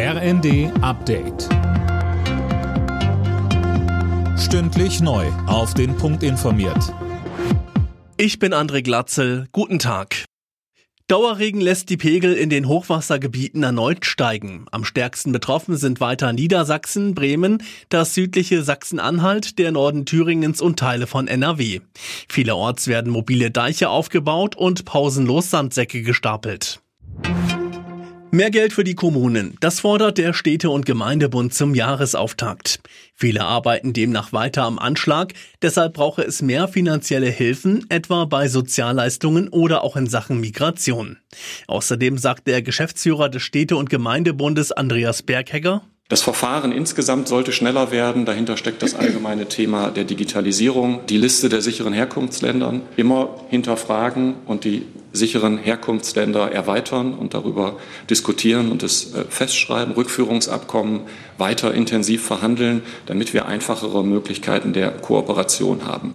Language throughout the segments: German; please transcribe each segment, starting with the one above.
RND Update. Stündlich neu. Auf den Punkt informiert. Ich bin André Glatzel. Guten Tag. Dauerregen lässt die Pegel in den Hochwassergebieten erneut steigen. Am stärksten betroffen sind weiter Niedersachsen, Bremen, das südliche Sachsen-Anhalt, der Norden Thüringens und Teile von NRW. Vielerorts werden mobile Deiche aufgebaut und pausenlos Sandsäcke gestapelt. Mehr Geld für die Kommunen. Das fordert der Städte- und Gemeindebund zum Jahresauftakt. Viele arbeiten demnach weiter am Anschlag. Deshalb brauche es mehr finanzielle Hilfen, etwa bei Sozialleistungen oder auch in Sachen Migration. Außerdem sagt der Geschäftsführer des Städte- und Gemeindebundes Andreas Berghegger, das Verfahren insgesamt sollte schneller werden. Dahinter steckt das allgemeine Thema der Digitalisierung. Die Liste der sicheren Herkunftsländern immer hinterfragen und die sicheren Herkunftsländer erweitern und darüber diskutieren und es äh, festschreiben, Rückführungsabkommen weiter intensiv verhandeln, damit wir einfachere Möglichkeiten der Kooperation haben.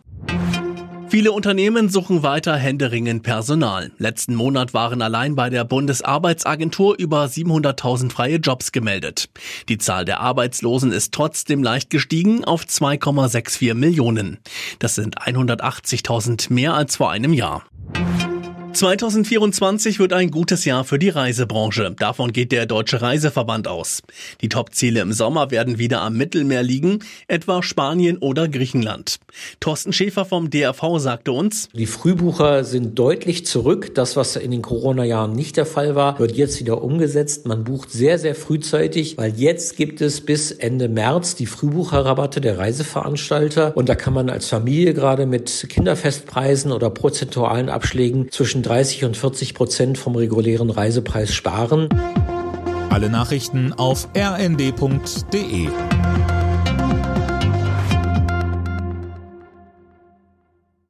Viele Unternehmen suchen weiter händeringend Personal. Letzten Monat waren allein bei der Bundesarbeitsagentur über 700.000 freie Jobs gemeldet. Die Zahl der Arbeitslosen ist trotzdem leicht gestiegen auf 2,64 Millionen. Das sind 180.000 mehr als vor einem Jahr. 2024 wird ein gutes Jahr für die Reisebranche. Davon geht der Deutsche Reiseverband aus. Die Topziele im Sommer werden wieder am Mittelmeer liegen, etwa Spanien oder Griechenland. Thorsten Schäfer vom DRV sagte uns, die Frühbucher sind deutlich zurück. Das, was in den Corona-Jahren nicht der Fall war, wird jetzt wieder umgesetzt. Man bucht sehr, sehr frühzeitig, weil jetzt gibt es bis Ende März die Frühbucherrabatte der Reiseveranstalter. Und da kann man als Familie gerade mit Kinderfestpreisen oder prozentualen Abschlägen zwischen 30 und 40 Prozent vom regulären Reisepreis sparen. Alle Nachrichten auf rnd.de